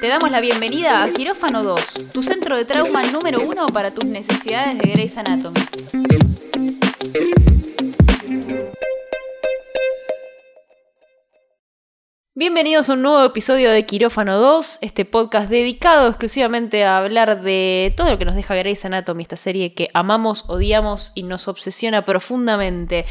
Te damos la bienvenida a Quirófano 2, tu centro de trauma número uno para tus necesidades de Grey's Anatomy. Bienvenidos a un nuevo episodio de Quirófano 2, este podcast dedicado exclusivamente a hablar de todo lo que nos deja Grey's Anatomy, esta serie que amamos, odiamos y nos obsesiona profundamente.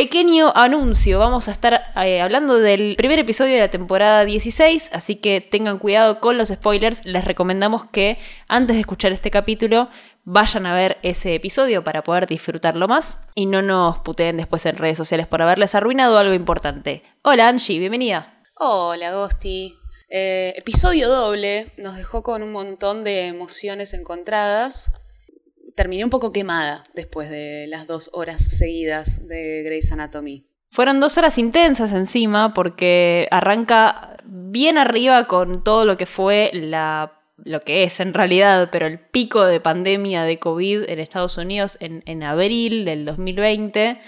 Pequeño anuncio, vamos a estar eh, hablando del primer episodio de la temporada 16, así que tengan cuidado con los spoilers, les recomendamos que antes de escuchar este capítulo vayan a ver ese episodio para poder disfrutarlo más y no nos puteen después en redes sociales por haberles arruinado algo importante. Hola Angie, bienvenida. Hola Gosti. Eh, episodio doble nos dejó con un montón de emociones encontradas terminé un poco quemada después de las dos horas seguidas de Grey's Anatomy. Fueron dos horas intensas encima porque arranca bien arriba con todo lo que fue la lo que es en realidad, pero el pico de pandemia de COVID en Estados Unidos en, abril del 2020.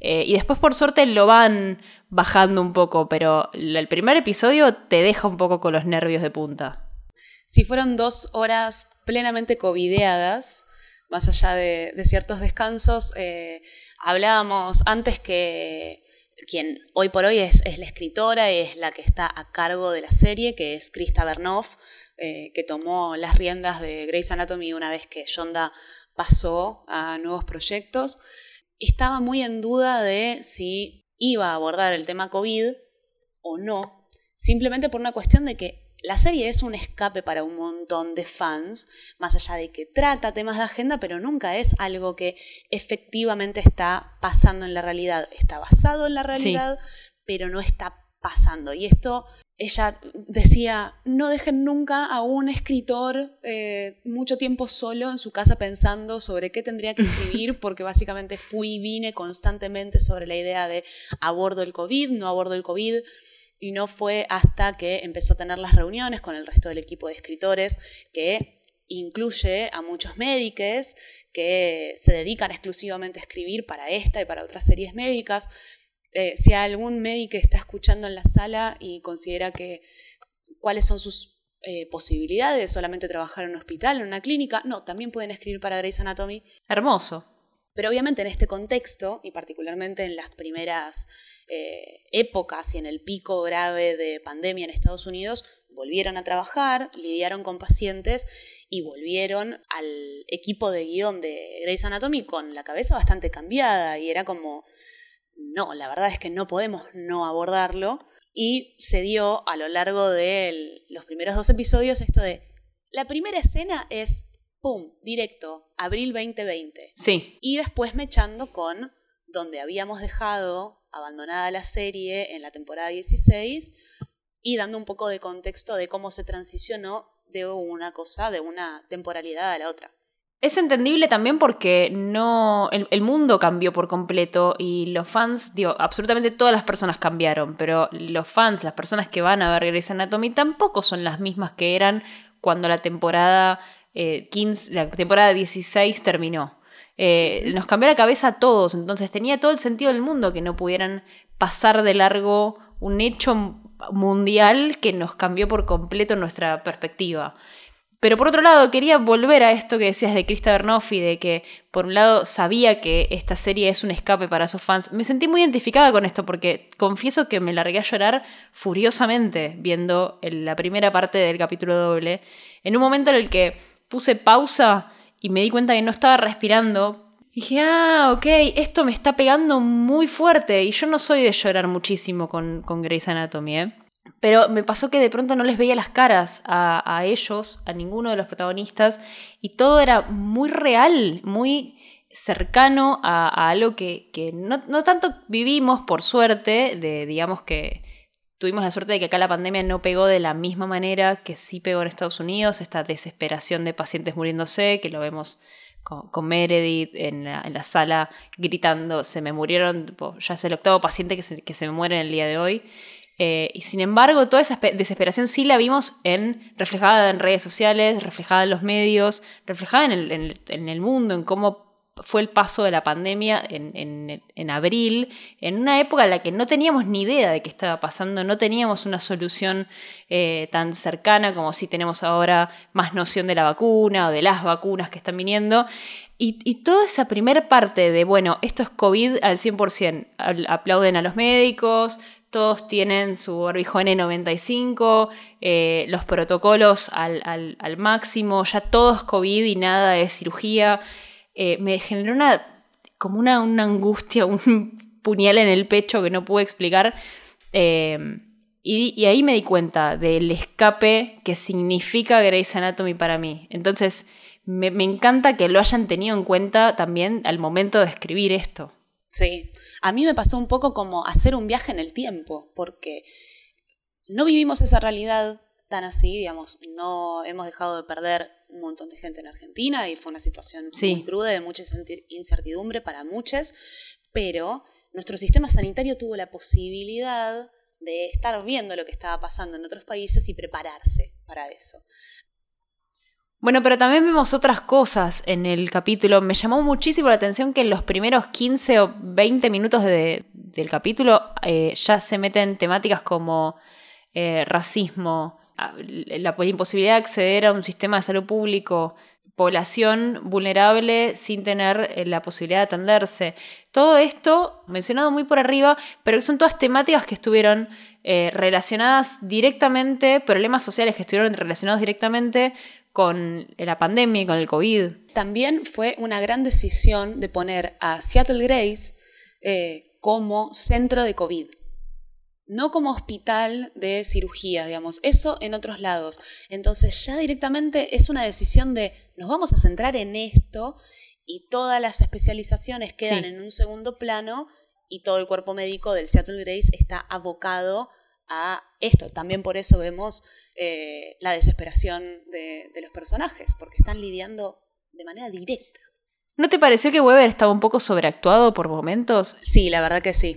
Eh, y después por suerte lo van bajando un poco, pero el primer episodio te deja un poco con los nervios de punta. Sí, fueron dos horas plenamente covideadas más allá de, ciertos descansos. Eh, hablábamos antes que quien hoy por hoy es, la escritora y es la que está a cargo de la serie, que es Krista Bernoff, eh, que tomó las riendas de Grey's Anatomy una vez que Shonda pasó a nuevos proyectos. Estaba muy en duda de si iba a abordar el tema COVID o no, simplemente por una cuestión de que la serie es un escape para un montón de fans, más allá de que trata temas de agenda, pero nunca es algo que efectivamente está pasando en la realidad. Está basado en la realidad, pero no está pasando. Y esto, ella decía, no dejen nunca a un escritor eh, mucho tiempo solo en su casa pensando sobre qué tendría que escribir, porque básicamente fui y vine constantemente sobre la idea de abordo el COVID, no abordo el COVID y no fue hasta que empezó a tener las reuniones con el resto del equipo de escritores que incluye a muchos médicos que se dedican exclusivamente a escribir para esta y para otras series médicas. Eh, si algún médico está escuchando en la sala y considera que cuáles son sus eh, posibilidades de solamente trabajar en un hospital, en una clínica, no, también pueden escribir para Grey's Anatomy. Hermoso. Pero obviamente en este contexto, y particularmente en las primeras eh, épocas y en el pico grave de pandemia en Estados Unidos, volvieron a trabajar, lidiaron con pacientes y volvieron al equipo de guion de Grey's Anatomy con la cabeza bastante cambiada y era como, no, la verdad es que no podemos no abordarlo. Y se dio a lo largo de los primeros dos episodios esto de, la primera escena es, ¡pum!, directo, abril 2020. Sí. Y después me echando con donde habíamos dejado abandonada la serie en la temporada 16 y dando un poco de contexto de cómo se transicionó de una cosa, de una temporalidad a la otra. Es entendible también porque no. El, mundo cambió por completo y los fans, digo, absolutamente todas las personas cambiaron, pero los fans, las personas que van a ver Grey's Anatomy, tampoco son las mismas que eran cuando la temporada 15, eh, la temporada 16 terminó. Eh, nos cambió la cabeza a todos, entonces tenía todo el sentido del mundo que no pudieran pasar de largo un hecho mundial que nos cambió por completo nuestra perspectiva. Pero por otro lado, quería volver a esto que decías de Krista Bernoffi, de que por un lado sabía que esta serie es un escape para sus fans. Me sentí muy identificada con esto porque confieso que me largué a llorar furiosamente viendo la primera parte del capítulo doble, en un momento en el que puse pausa y me di cuenta que no estaba respirando. dije, ah, ok, esto me está pegando muy fuerte. Y yo no soy de llorar muchísimo con, con Grey's Anatomy, ¿eh? Pero me pasó que de pronto no les veía las caras a, ellos, a ninguno de los protagonistas, y todo era muy real, muy cercano a, algo que, que no, no, tanto vivimos, por suerte, de digamos que Tuvimos la suerte de que acá la pandemia no pegó de la misma manera que sí pegó en Estados Unidos, esta desesperación de pacientes muriéndose, que lo vemos con, Meredith en la, sala gritando, se me murieron, ya es el octavo paciente que se, que se me muere en el día de hoy. Eh, y sin embargo, toda esa desesperación sí la vimos en, reflejada en redes sociales, reflejada en los medios, reflejada en el, en el mundo, en cómo fue el paso de la pandemia en, abril, en una época en la que no teníamos ni idea de qué estaba pasando, no teníamos una solución eh, tan cercana como si tenemos ahora más noción de la vacuna o de las vacunas que están viniendo. Y, toda esa primera parte de, bueno, esto es COVID al 100%, aplauden a los médicos, todos tienen su barbijo N95, eh, los protocolos al, máximo, ya todo es COVID y nada es cirugía. Eh, me generó una, como una, angustia, un puñal en el pecho que no pude explicar. Eh, y, ahí me di cuenta del escape que significa Grey's Anatomy para mí. Entonces, me, encanta que lo hayan tenido en cuenta también al momento de escribir esto. Sí, a mí me pasó un poco como hacer un viaje en el tiempo, porque no vivimos esa realidad tan así, digamos, no hemos dejado de perder un montón de gente en Argentina y fue una situación muy cruda de mucha incertidumbre para muchos, pero nuestro sistema sanitario tuvo la posibilidad de estar viendo lo que estaba pasando en otros países y prepararse para eso. Bueno, pero también vemos otras cosas en el capítulo. Me llamó muchísimo la atención que en los primeros 15 o 20 minutos del capítulo eh, ya se meten temáticas como eh, racismo, la imposibilidad de acceder a un sistema de salud público, población vulnerable sin tener eh, la posibilidad de atenderse. Todo esto mencionado muy por arriba, pero son todas temáticas que estuvieron relacionadas directamente, problemas sociales que estuvieron relacionados directamente con la pandemia y con el COVID. También fue una gran decisión de poner a Seattle Grace eh, como centro de COVID. No como hospital de cirugía, digamos, eso en otros lados. Entonces ya directamente es una decisión de nos vamos a centrar en esto y todas las especializaciones quedan en un segundo plano y todo el cuerpo médico del Seattle Grace está abocado a esto. También por eso vemos eh, la desesperación de, los personajes, porque están lidiando de manera directa. ¿No te pareció que Weber estaba un poco sobreactuado por momentos? Sí, la verdad que sí.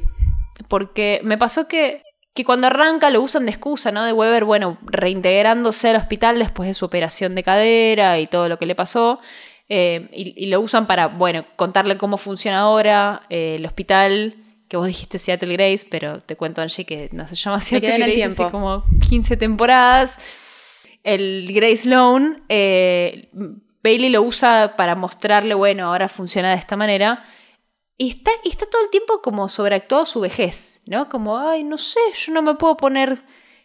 Porque me pasó que, que cuando arranca lo usan de excusa, ¿no? De Weber, bueno, reintegrándose al hospital después de su operación de cadera y todo lo que le pasó. Eh, y, lo usan para, bueno, contarle cómo funciona ahora eh, el hospital que vos dijiste Seattle Grace, pero te cuento, Angie, que no se llama Seattle Grace tiempo. hace como 15 temporadas. El Grace Sloan, eh, Bailey lo usa para mostrarle, bueno, ahora funciona de esta manera. Y está, está todo el tiempo como sobreactuado su vejez, ¿no? Como, ay, no sé, yo no me puedo poner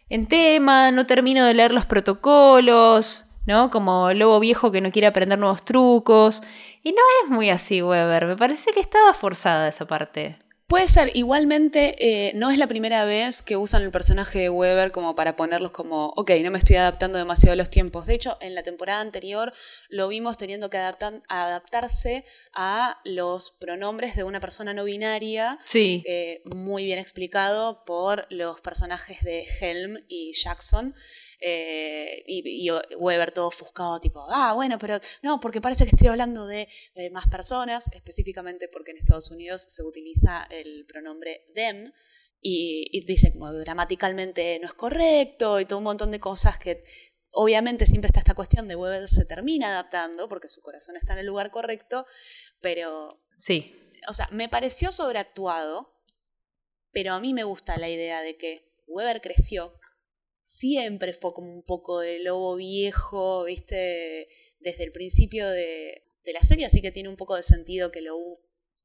en tema, no termino de leer los protocolos, ¿no? Como lobo viejo que no quiere aprender nuevos trucos. Y no es muy así, Weber. Me parece que estaba forzada esa parte. Puede ser, igualmente eh, no es la primera vez que usan el personaje de Weber como para ponerlos como, ok, no me estoy adaptando demasiado a los tiempos. De hecho, en la temporada anterior lo vimos teniendo que adaptarse a los pronombres de una persona no binaria. Sí. Eh, muy bien explicado por los personajes de Helm y Jackson. Eh, y, Weber todo ofuscado, tipo, ah, bueno, pero no, porque parece que estoy hablando de, más personas, específicamente porque en Estados Unidos se utiliza el pronombre them. Y, dice como gramaticalmente no es correcto y todo un montón de cosas que obviamente siempre está esta cuestión de Weber se termina adaptando porque su corazón está en el lugar correcto, pero... Sí. O sea, me pareció sobreactuado, pero a mí me gusta la idea de que Weber creció siempre fue como un poco de lobo viejo, viste, desde el principio de, la serie, así que tiene un poco de sentido que lo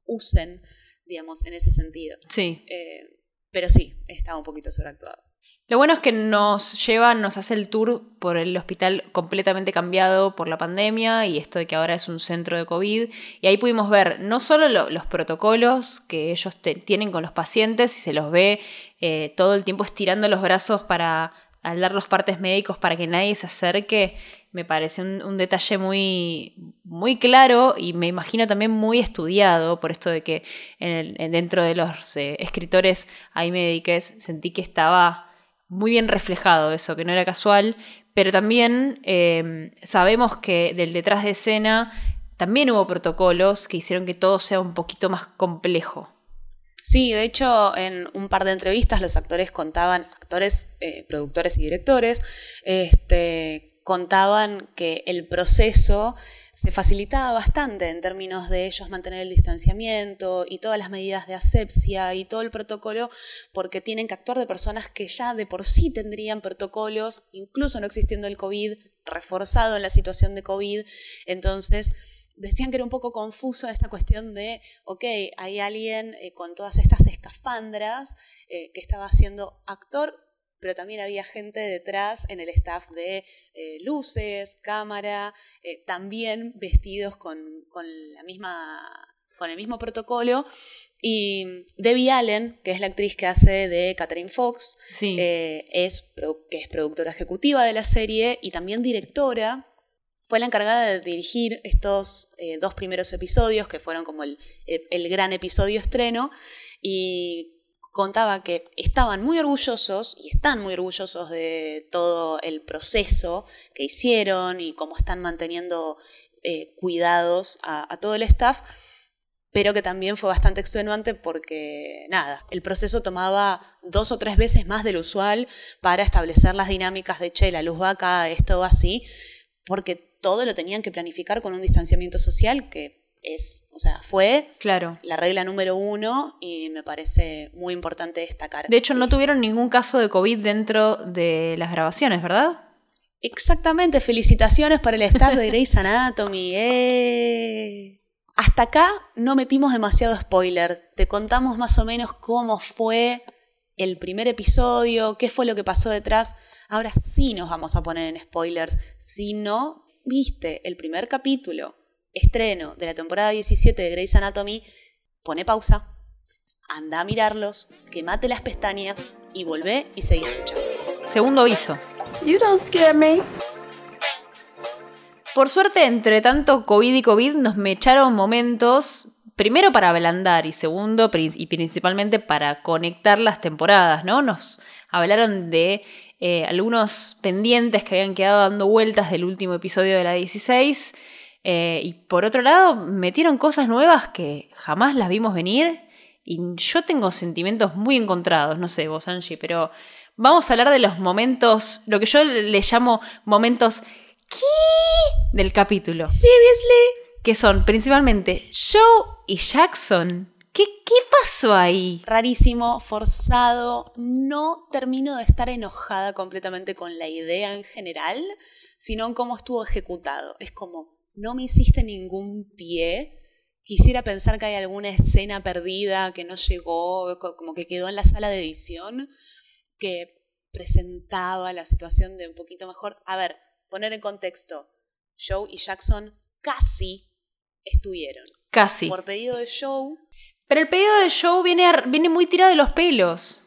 usen, digamos, en ese sentido. Sí. Eh, pero sí, está un poquito sobreactuado. Lo bueno es que nos lleva, nos hace el tour por el hospital completamente cambiado por la pandemia y esto de que ahora es un centro de COVID. Y ahí pudimos ver no solo los protocolos que ellos tienen con los pacientes y se los ve eh, todo el tiempo estirando los brazos para al dar los partes médicos para que nadie se acerque, me parece un, detalle muy, muy claro y me imagino también muy estudiado, por esto de que dentro de los eh, escritores hay médicos, sentí que estaba muy bien reflejado eso, que no era casual, pero también em, sabemos que del detrás de escena también hubo protocolos que hicieron que todo sea un poquito más complejo. Sí, de hecho, en un par de entrevistas los actores contaban, actores, eh, productores y directores, este, contaban que el proceso se facilitaba bastante en términos de ellos mantener el distanciamiento y todas las medidas de asepsia y todo el protocolo, porque tienen que actuar de personas que ya de por sí tendrían protocolos, incluso no existiendo el COVID, reforzado en la situación de COVID. Entonces, decían que era un poco confuso esta cuestión de, ok, hay alguien eh, con todas estas escafandras eh, que estaba siendo actor, pero también había gente detrás en el staff de eh, luces, cámara, también vestidos con, la misma, con el mismo protocolo. Y Debbie Allen, que es la actriz que hace de Catherine Fox, es, que es productora ejecutiva de la serie y también directora fue la encargada de dirigir estos eh, dos primeros episodios, que fueron como el, gran episodio estreno, y contaba que estaban muy orgullosos y están muy orgullosos de todo el proceso que hicieron y cómo están manteniendo eh, cuidados a, todo el staff, pero que también fue bastante extenuante porque, nada, el proceso tomaba dos o tres veces más del usual para establecer las dinámicas de, che, la luz va acá, esto va así, porque todo lo tenían que planificar con un distanciamiento social que es, o sea, fue claro. la regla número uno y me parece muy importante destacar. De hecho, no tuvieron ningún caso de COVID dentro de las grabaciones, ¿verdad? Exactamente, felicitaciones para el staff de Grey's Anatomy. ¡Eh! Hasta acá no metimos demasiado spoiler, te contamos más o menos cómo fue el primer episodio, qué fue lo que pasó detrás. Ahora sí nos vamos a poner en spoilers, si no, viste el primer capítulo, estreno de la temporada 17 de Grey's Anatomy, pone pausa, anda a mirarlos, quemate las pestañas y volvé y seguí escuchando. Segundo aviso. You don't scare me. Por suerte, entre tanto COVID y COVID, nos me echaron momentos, primero para ablandar y segundo, y principalmente para conectar las temporadas, ¿no? Nos hablaron de eh, algunos pendientes que habían quedado dando vueltas del último episodio de la 16. Eh, y por otro lado, metieron cosas nuevas que jamás las vimos venir. Y yo tengo sentimientos muy encontrados, no sé vos, Angie, pero vamos a hablar de los momentos, lo que yo le llamo momentos ¿qué? del capítulo. Seriously? Que son principalmente Joe y Jackson ¿Qué, pasó ahí? Rarísimo, forzado. No termino de estar enojada completamente con la idea en general, sino en cómo estuvo ejecutado. Es como, no me hiciste ningún pie. Quisiera pensar que hay alguna escena perdida que no llegó, como que quedó en la sala de edición, que presentaba la situación de un poquito mejor. A ver, poner en contexto. Joe y Jackson casi estuvieron. Casi. Por pedido de Joe, pero el pedido de show viene, viene muy tirado de los pelos.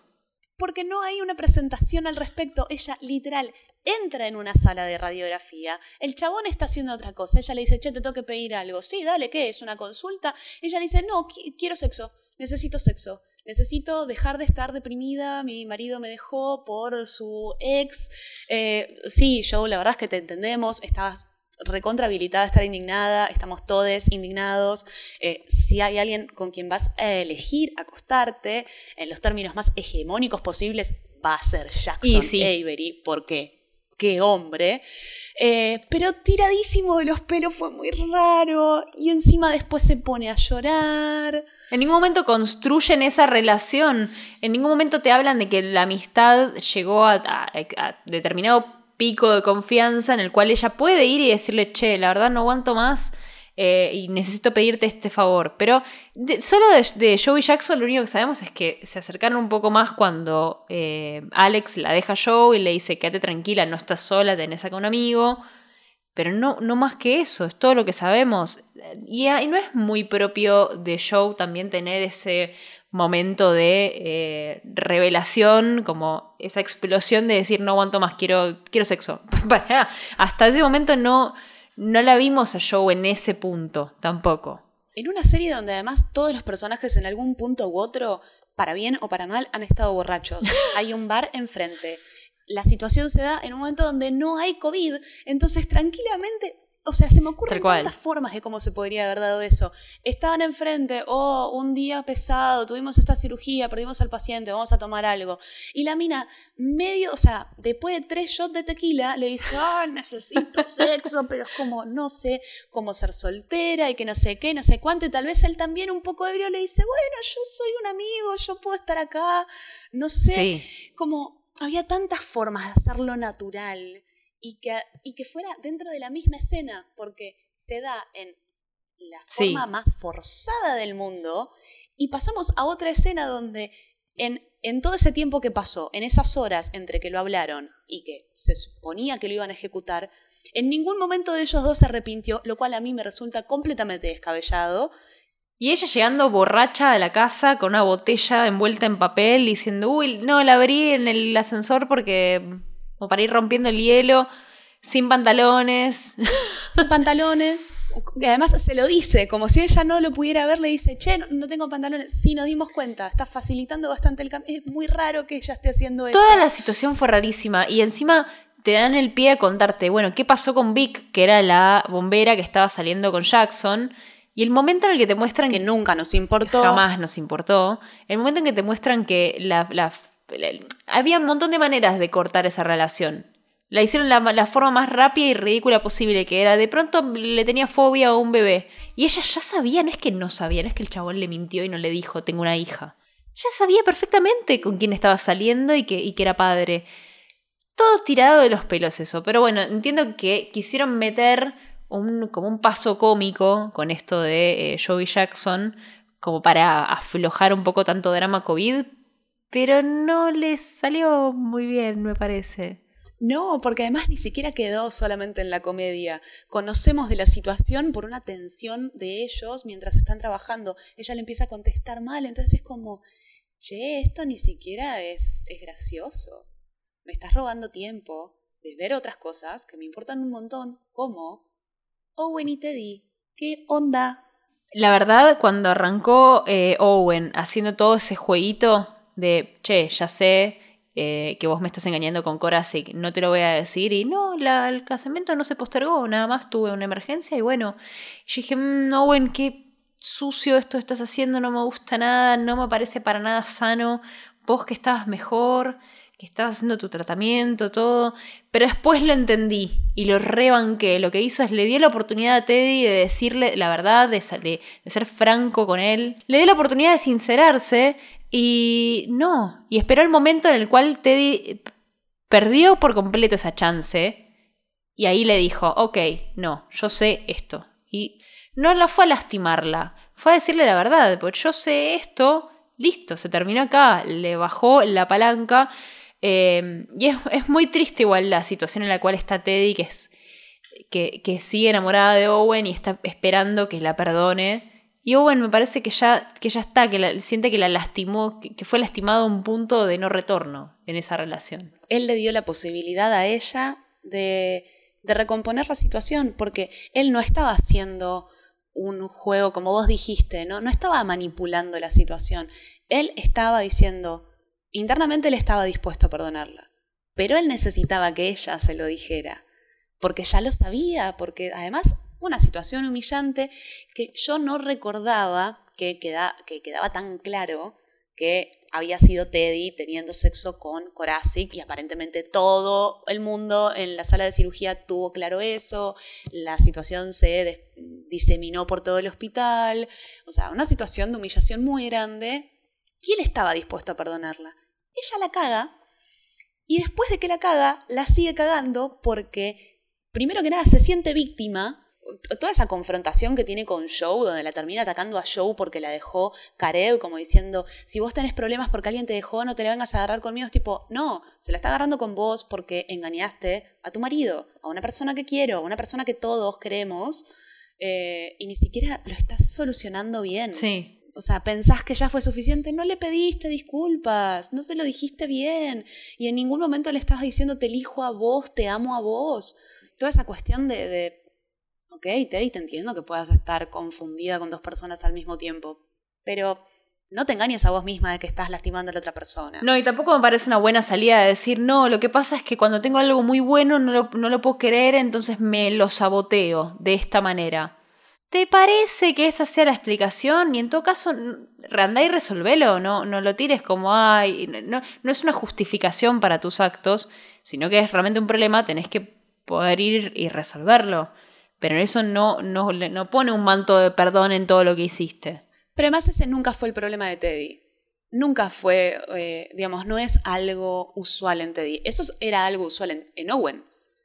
Porque no hay una presentación al respecto. Ella, literal, entra en una sala de radiografía. El chabón está haciendo otra cosa. Ella le dice, che, te tengo que pedir algo. Sí, dale, ¿qué? ¿Es una consulta? Ella le dice, no, quiero sexo. Necesito sexo. Necesito dejar de estar deprimida. Mi marido me dejó por su ex. Eh, sí, Joe, la verdad es que te entendemos. Estabas recontra habilitada a estar indignada, estamos todos indignados. Eh, si hay alguien con quien vas a elegir acostarte, en los términos más hegemónicos posibles, va a ser Jackson Avery, porque qué hombre. Eh, pero tiradísimo de los pelos fue muy raro y encima después se pone a llorar. En ningún momento construyen esa relación, en ningún momento te hablan de que la amistad llegó a, a determinado pico de confianza en el cual ella puede ir y decirle, che, la verdad no aguanto más eh, y necesito pedirte este favor. Pero solo de, Joe y Jackson lo único que sabemos es que se acercaron un poco más cuando eh, Alex la deja a Joe y le dice, quédate tranquila, no estás sola, tenés acá un amigo. Pero no, no más que eso, es todo lo que sabemos. Y, y no es muy propio de Joe también tener ese momento de eh, revelación, como esa explosión de decir no aguanto más, quiero, quiero sexo. Hasta ese momento no, no la vimos a Joe en ese punto tampoco. En una serie donde además todos los personajes en algún punto u otro, para bien o para mal, han estado borrachos. Hay un bar enfrente. La situación se da en un momento donde no hay COVID, entonces tranquilamente o sea, se me ocurren tantas formas de cómo se podría haber dado eso. Estaban enfrente, oh, un día pesado, tuvimos esta cirugía, perdimos al paciente, vamos a tomar algo. Y la mina, medio, o sea, después de tres shots de tequila, le dice, ah, necesito sexo, pero es como, no sé cómo ser soltera y que no sé qué, no sé cuánto. Y tal vez él también, un poco ebrio, le dice, bueno, yo soy un amigo, yo puedo estar acá, no sé. Como había tantas formas de hacerlo natural y que, y que fuera dentro de la misma escena, porque se da en la forma más forzada del mundo, y pasamos a otra escena donde en, en todo ese tiempo que pasó, en esas horas entre que lo hablaron y que se suponía que lo iban a ejecutar, en ningún momento de ellos dos se arrepintió, lo cual a mí me resulta completamente descabellado. Y ella llegando borracha a la casa con una botella envuelta en papel diciendo, uy, no, la abrí en el ascensor porque o para ir rompiendo el hielo, sin pantalones. Sin pantalones. Y además se lo dice, como si ella no lo pudiera ver, le dice, che, no, tengo pantalones. Sí, nos dimos cuenta, está facilitando bastante el cambio. Es muy raro que ella esté haciendo eso. Toda la situación fue rarísima y encima te dan el pie a contarte, bueno, ¿qué pasó con Vic, que era la bombera que estaba saliendo con Jackson? Y el momento en el que te muestran... Que nunca nos importó. Jamás nos importó. El momento en que te muestran que la había un montón de maneras de cortar esa relación. La hicieron la, la, forma más rápida y ridícula posible, que era de pronto le tenía fobia a un bebé. Y ella ya sabía, no es que no sabía, no es que el chabón le mintió y no le dijo, tengo una hija. Ya sabía perfectamente con quién estaba saliendo y que, era padre. Todo tirado de los pelos eso. Pero bueno, entiendo que quisieron meter un, como un paso cómico con esto de eh, Joey Jackson, como para aflojar un poco tanto drama COVID, pero no les salió muy bien, me parece. No, porque además ni siquiera quedó solamente en la comedia. Conocemos de la situación por una tensión de ellos mientras están trabajando. Ella le empieza a contestar mal, entonces es como, che, esto ni siquiera es, es gracioso. Me estás robando tiempo de ver otras cosas que me importan un montón, como Owen y Teddy. ¿Qué onda? La verdad, cuando arrancó eh, Owen haciendo todo ese jueguito de, che, ya sé eh, que vos me estás engañando con Korasik, no te lo voy a decir. Y no, el casamiento no se postergó, nada más tuve una emergencia y bueno, yo dije, no, mm, bueno, qué sucio esto estás haciendo, no me gusta nada, no me parece para nada sano, vos que estabas mejor, que estabas haciendo tu tratamiento, todo, pero después lo entendí y lo rebanqué. Lo que hizo es le dio la oportunidad a Teddy de decirle la verdad, de, de, de ser franco con él, le dio la oportunidad de sincerarse y no, y esperó el momento en el cual Teddy perdió por completo esa chance. Y ahí le dijo, ok, no, yo sé esto. Y no la fue a lastimarla, fue a decirle la verdad, porque yo sé esto, listo, se terminó acá, le bajó la palanca. Eh, y es, muy triste igual la situación en la cual está Teddy, que, es, que, que sigue enamorada de Owen y está esperando que la perdone. Y Owen me parece que ya, que ya está, que siente que la lastimó, que, fue lastimado un punto de no retorno en esa relación. Él le dio la posibilidad a ella de, de recomponer la situación, porque él no estaba haciendo un juego, como vos dijiste, ¿no? no estaba manipulando la situación. Él estaba diciendo, internamente él estaba dispuesto a perdonarla, pero él necesitaba que ella se lo dijera, porque ya lo sabía, porque además una situación humillante que yo no recordaba que, que quedaba tan claro que había sido Teddy teniendo sexo con Korasik y aparentemente todo el mundo en la sala de cirugía tuvo claro eso, la situación se diseminó por todo el hospital, o sea, una situación de humillación muy grande. Y él estaba dispuesto a perdonarla. Ella la caga y después de que la caga, la sigue cagando porque, primero que nada, se siente víctima toda esa confrontación que tiene con Joe, donde la termina atacando a Joe porque la dejó Karev, como diciendo, si vos tenés problemas porque alguien te dejó, no te la vengas a agarrar conmigo. Es tipo, no, se la está agarrando con vos porque engañaste a tu marido, a una persona que quiero, a una persona que todos queremos, eh, y ni siquiera lo estás solucionando bien. Sí. O sea, pensás que ya fue suficiente, no le pediste disculpas, no se lo dijiste bien, y en ningún momento le estabas diciendo te elijo a vos, te amo a vos. Toda esa cuestión de Ok, Teddy, te entiendo que puedas estar confundida con dos personas al mismo tiempo, pero no te engañes a vos misma de que estás lastimando a la otra persona. No, y tampoco me parece una buena salida de decir, no, lo que pasa es que cuando tengo algo muy bueno no lo, no lo puedo querer, entonces me lo saboteo de esta manera. ¿Te parece que esa sea la explicación? Y en todo caso, andá y resolvelo, no, no lo tires como, ay, no, no es una justificación para tus actos, sino que es realmente un problema, tenés que poder ir y resolverlo. Pero eso no, no, no pone un manto de perdón en todo lo que hiciste. Pero además ese nunca fue el problema de Teddy. Nunca fue, eh, digamos, no es algo usual en Teddy. Eso era algo usual en, Owen.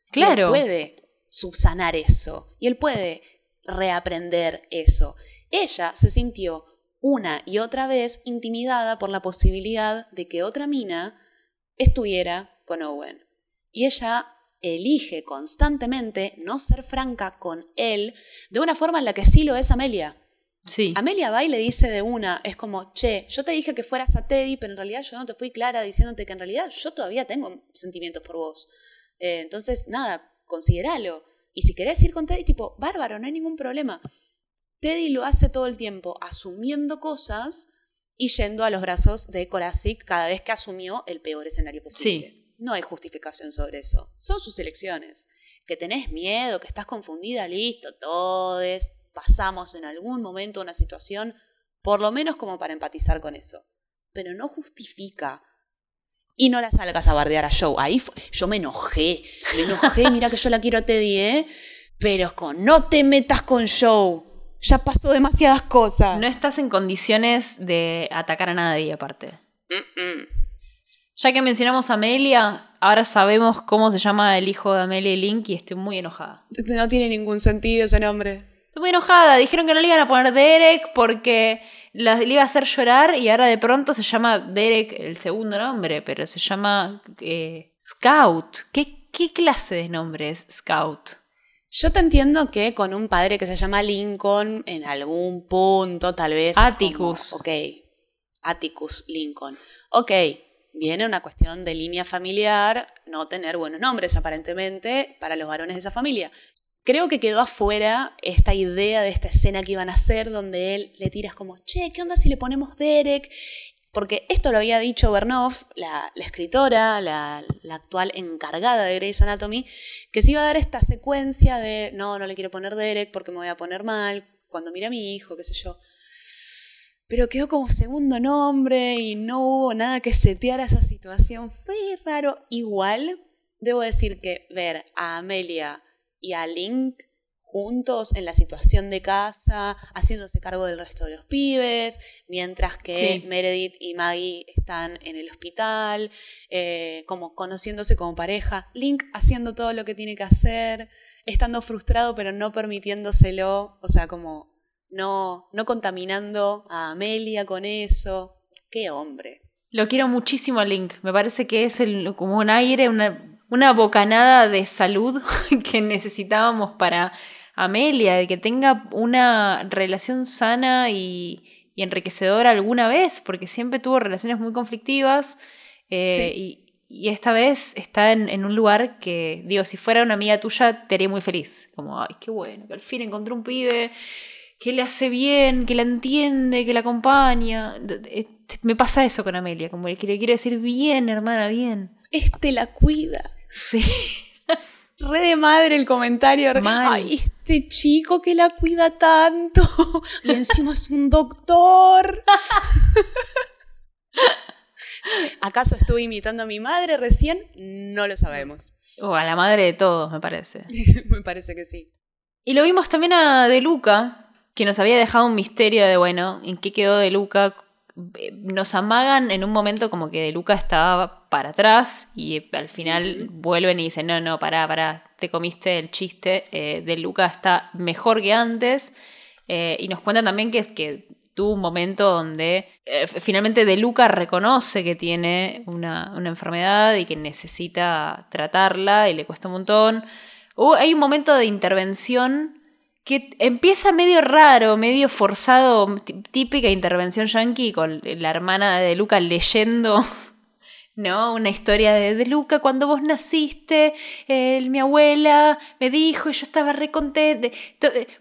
Claro. él puede subsanar eso. Y él puede reaprender eso. Ella se sintió una y otra vez intimidada por la posibilidad de que otra mina estuviera con Owen. Y ella elige constantemente no ser franca con él de una forma en la que sí lo es Amelia. Sí. Amelia va y le dice de una, es como, che, yo te dije que fueras a Teddy, pero en realidad yo no te fui clara diciéndote que en realidad yo todavía tengo sentimientos por vos. Eh, entonces, nada, consideralo. Y si querés ir con Teddy, tipo, bárbaro, no hay ningún problema. Teddy lo hace todo el tiempo, asumiendo cosas y yendo a los brazos de Korasik cada vez que asumió el peor escenario posible. Sí. No hay justificación sobre eso. Son sus elecciones. Que tenés miedo, que estás confundida, listo, todes. Pasamos en algún momento una situación, por lo menos como para empatizar con eso. Pero no justifica y no la salgas a bardear a Joe. Ahí yo me enojé, me enojé, mira que yo la quiero a Teddy, ¿eh? Pero con no te metas con Joe. Ya pasó demasiadas cosas. No estás en condiciones de atacar a nadie, aparte. Ya que mencionamos a Amelia, ahora sabemos cómo se llama el hijo de Amelia y Link y estoy muy enojada. No tiene ningún sentido ese nombre. Estoy muy enojada. Dijeron que no le iban a poner Derek porque le iba a hacer llorar y ahora de pronto se llama Derek el segundo nombre, pero se llama eh, Scout. ¿Qué, ¿Qué clase de nombre es Scout? Yo te entiendo que con un padre que se llama Lincoln, en algún punto, tal vez. Atticus. ok. Atticus Lincoln. Ok. Viene una cuestión de línea familiar, no tener buenos nombres aparentemente para los varones de esa familia. Creo que quedó afuera esta idea de esta escena que iban a hacer donde él le tiras como, che, ¿qué onda si le ponemos Derek? Porque esto lo había dicho Bernoff, la, escritora, la, actual encargada de Grey's Anatomy, que se iba a dar esta secuencia de, no, no le quiero poner Derek porque me voy a poner mal, cuando mira a mi hijo, qué sé yo. Pero quedó como segundo nombre y no hubo nada que seteara esa situación. Fue raro. Igual, debo decir que ver a Amelia y a Link juntos en la situación de casa, haciéndose cargo del resto de los pibes, mientras que Meredith y Maggie están en el hospital, eh, como conociéndose como pareja, Link haciendo todo lo que tiene que hacer, estando frustrado pero no permitiéndoselo, o sea, como no, no contaminando a Amelia con eso. ¡Qué hombre! Lo quiero muchísimo a Link, me parece que es el, como un aire, una una bocanada de salud que necesitábamos para Amelia, de que tenga una relación sana y, enriquecedora alguna vez, porque siempre tuvo relaciones muy conflictivas eh, y, esta vez está en, un lugar que, digo, si fuera una amiga tuya, te haría muy feliz. Como, ay, qué bueno, que al fin encontró un pibe que le hace bien, que la entiende, que la acompaña. Eh, me pasa eso con Amelia, como que le quiero decir bien, hermana, bien. Este la cuida. Sí. Re de madre el comentario. Ay, este chico que la cuida tanto. Y encima es un doctor. ¿Acaso estuve imitando a mi madre recién? No lo sabemos. O a la madre de todos, me parece. me parece que sí. Y lo vimos también a De Luca, que nos había dejado un misterio de, bueno, en qué quedó De Luca eh, nos amagan en un momento como que De Luca estaba para atrás y al final vuelven y dicen, no, no, pará, pará, te comiste el chiste, eh, De Luca está mejor que antes. Eh, y nos cuentan también que es que tuvo un momento donde finalmente De Luca reconoce que tiene una, una, enfermedad y que necesita tratarla y le cuesta un montón. hay un momento de intervención que empieza medio raro, medio forzado, típica intervención yankee con la hermana de Luca leyendo, ¿no? Una historia de, de Luca, cuando vos naciste, mi abuela me dijo y yo estaba re contenta.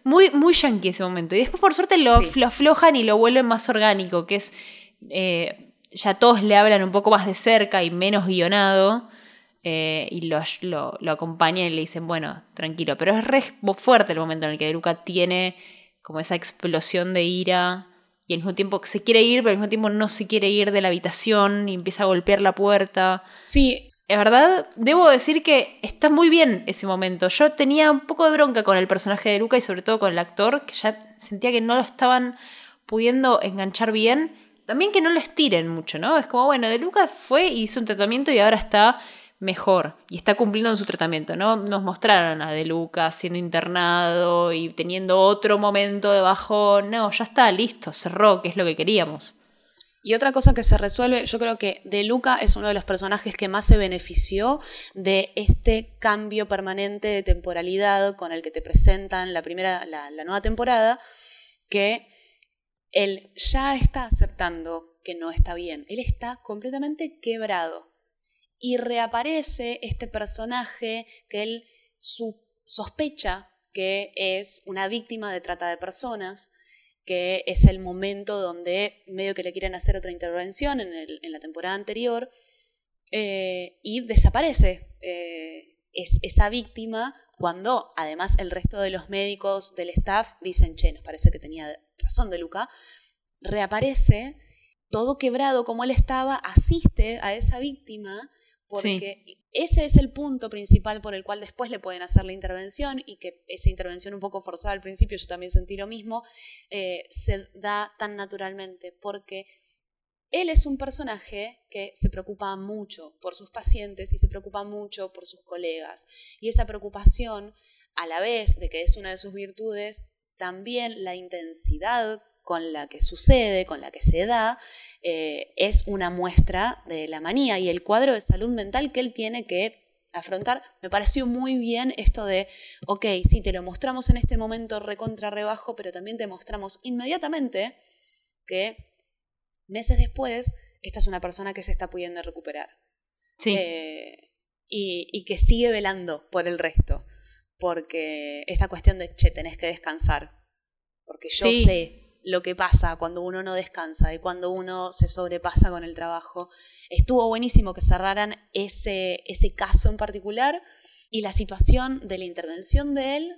Muy, muy yankee ese momento. Y después, por suerte, lo, aflojan y lo vuelven más orgánico, que es. Eh, ya todos le hablan un poco más de cerca y menos guionado. Eh, y lo, lo, lo, acompañan y le dicen, bueno, tranquilo. Pero es re fuerte el momento en el que Luca tiene como esa explosión de ira y al mismo tiempo se quiere ir, pero al mismo tiempo no se quiere ir de la habitación y empieza a golpear la puerta. Sí. Es verdad, debo decir que está muy bien ese momento. Yo tenía un poco de bronca con el personaje de Luca y sobre todo con el actor, que ya sentía que no lo estaban pudiendo enganchar bien. También que no lo estiren mucho, ¿no? Es como, bueno, de Luca fue, hizo un tratamiento y ahora está mejor y está cumpliendo en su tratamiento, ¿no? Nos mostraron a De Luca siendo internado y teniendo otro momento de bajón. No, ya está, listo, cerró, que es lo que queríamos. Y otra cosa que se resuelve, yo creo que De Luca es uno de los personajes que más se benefició de este cambio permanente de temporalidad con el que te presentan la primera, la, la nueva temporada, que él ya está aceptando que no está bien. Él está completamente quebrado y reaparece este personaje que él sospecha que es una víctima de trata de personas, que es el momento donde medio que le quieren hacer otra intervención en, la temporada anterior, eh, y desaparece eh, es, esa víctima cuando además el resto de los médicos del staff dicen, che, nos parece que tenía razón de Luca, reaparece todo quebrado como él estaba, asiste a esa víctima porque ese es el punto principal por el cual después le pueden hacer la intervención y que esa intervención un poco forzada al principio, yo también sentí lo mismo, eh, se da tan naturalmente, porque él es un personaje que se preocupa mucho por sus pacientes y se preocupa mucho por sus colegas. Y esa preocupación, a la vez de que es una de sus virtudes, también la intensidad con la que sucede, con la que se da, eh, es una muestra de la manía y el cuadro de salud mental que él tiene que afrontar. Me pareció muy bien esto de, ok, sí, te lo mostramos en este momento recontra rebajo, pero también te mostramos inmediatamente que meses después esta es una persona que se está pudiendo recuperar. Sí. Eh, y, que sigue velando por el resto. Porque esta cuestión de, che, tenés que descansar. Porque yo sé lo que pasa cuando uno no descansa y cuando uno se sobrepasa con el trabajo. Estuvo buenísimo que cerraran ese, ese caso en particular y la situación de la intervención de él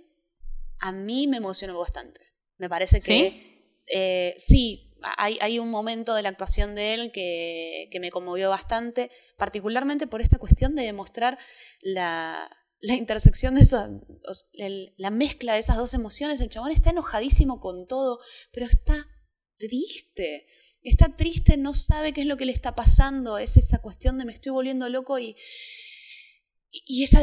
a mí me emocionó bastante. Me parece que sí, eh, sí hay, hay, un momento de la actuación de él que, que me conmovió bastante, particularmente por esta cuestión de demostrar la, la intersección de eso, la mezcla de esas dos emociones, el chabón está enojadísimo con todo, pero está triste. Está triste, no sabe qué es lo que le está pasando, es esa cuestión de me estoy volviendo loco y, y esa,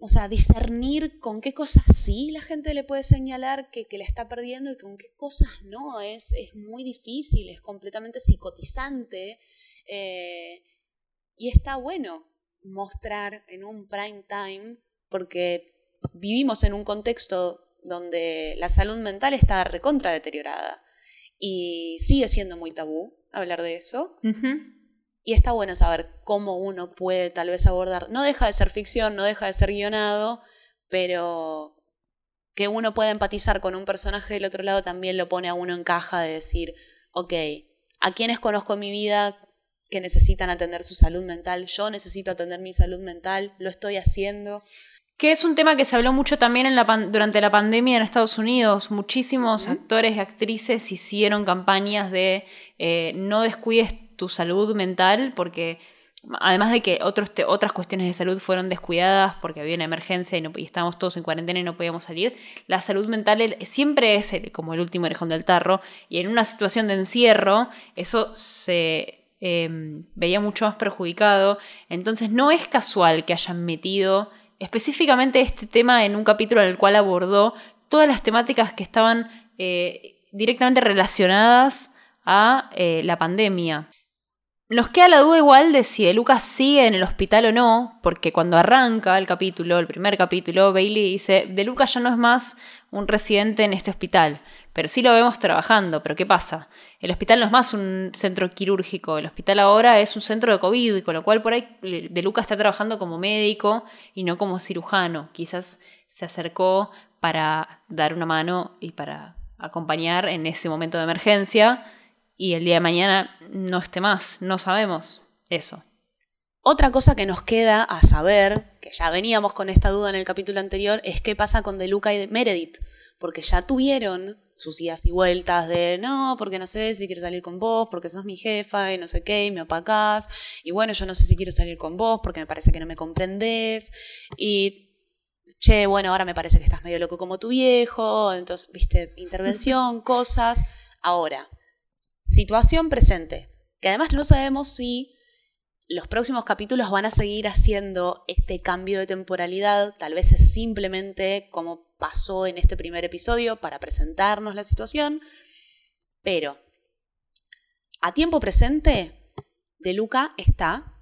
o sea, discernir con qué cosas sí la gente le puede señalar que, que la está perdiendo y con qué cosas no, es, es muy difícil, es completamente psicotizante eh, y está bueno mostrar en un prime time porque vivimos en un contexto donde la salud mental está recontra deteriorada y sigue siendo muy tabú hablar de eso. Y está bueno saber cómo uno puede tal vez abordar. No deja de ser ficción, no deja de ser guionado, pero que uno pueda empatizar con un personaje del otro lado también lo pone a uno en caja de decir, ok, a quienes conozco en mi vida que necesitan atender su salud mental, yo necesito atender mi salud mental, lo estoy haciendo que es un tema que se habló mucho también en la durante la pandemia en Estados Unidos. Muchísimos actores y actrices hicieron campañas de eh, no descuides tu salud mental porque además de que otros otras cuestiones de salud fueron descuidadas porque había una emergencia y, no, estábamos todos en cuarentena y no podíamos salir, la salud mental siempre es como el último orejón del tarro y en una situación de encierro eso se em, veía mucho más perjudicado. Entonces no es casual que hayan metido específicamente este tema en un capítulo en el cual abordó todas las temáticas que estaban eh, directamente relacionadas a eh, la pandemia. Nos queda la duda igual de si De Lucas sigue en el hospital o no, porque cuando arranca el capítulo, el primer capítulo, Bailey dice, De Lucas ya no es más un residente en este hospital. Pero sí lo vemos trabajando. Pero ¿qué pasa? El hospital no es más un centro quirúrgico, el hospital ahora es un centro de COVID, con lo cual por ahí De Luca está trabajando como médico y no como cirujano. Quizás se acercó para dar una mano y para acompañar en ese momento de emergencia y el día de mañana no esté más, no sabemos eso. Otra cosa que nos queda a saber, que ya veníamos con esta duda en el capítulo anterior, es qué pasa con De Luca y Meredith, porque ya tuvieron sus idas y vueltas de no, porque no sé si quiero salir con vos, porque sos mi jefa y no sé qué, y me opacás, y bueno, yo no sé si quiero salir con vos porque me parece que no me comprendés, y che, bueno, ahora me parece que estás medio loco como tu viejo, entonces, viste, intervención, cosas. Ahora, situación presente, que además no sabemos si los próximos capítulos van a seguir haciendo este cambio de temporalidad, tal vez es simplemente como pasó en este primer episodio para presentarnos la situación, pero a tiempo presente, De Luca está